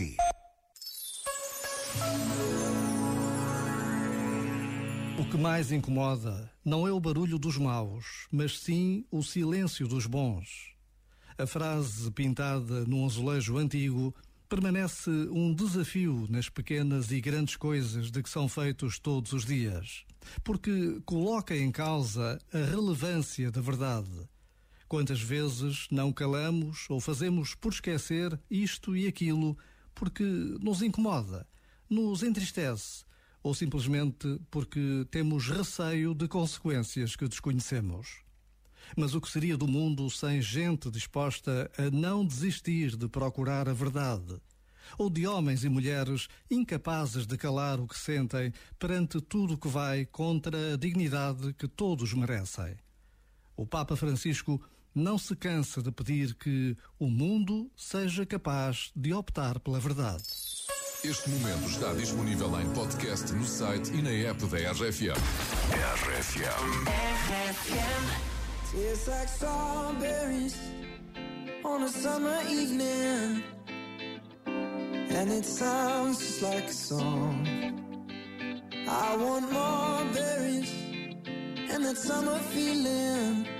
si. O que mais incomoda não é o barulho dos maus, mas sim o silêncio dos bons. A frase pintada num azulejo antigo permanece um desafio nas pequenas e grandes coisas de que são feitos todos os dias, porque coloca em causa a relevância da verdade. Quantas vezes não calamos ou fazemos por esquecer isto e aquilo porque nos incomoda, nos entristece ou simplesmente porque temos receio de consequências que desconhecemos. Mas o que seria do mundo sem gente disposta a não desistir de procurar a verdade? Ou de homens e mulheres incapazes de calar o que sentem perante tudo o que vai contra a dignidade que todos merecem? O Papa Francisco não se cansa de pedir que o mundo seja capaz de optar pela verdade. Este momento está disponível em podcast no site e na app da RFM. RFM. Tastes like strawberries on a summer evening, and it sounds just like a song. I want more berries and that summer feeling.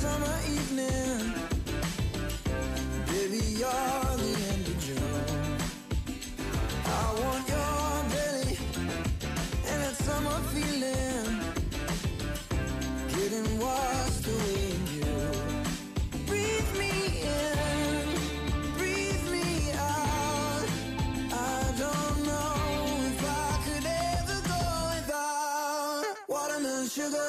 Summer evening. Baby, you're the end of June. I want your belly and that summer feeling. Getting washed away in you. Breathe me in, breathe me out. I don't know if I could ever go without watermelon sugar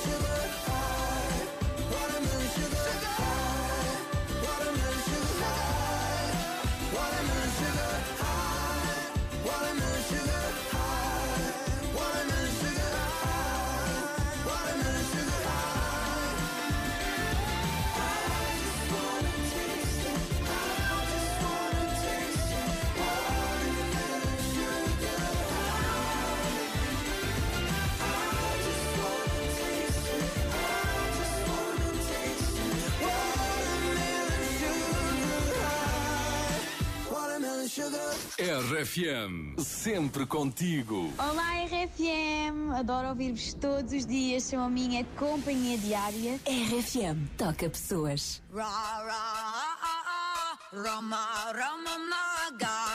RFM, sempre contigo. Olá RFM, adoro ouvir-vos todos os dias, são a minha companhia diária. RFM toca pessoas. Ra ra ah ah ah Rama Rama Maga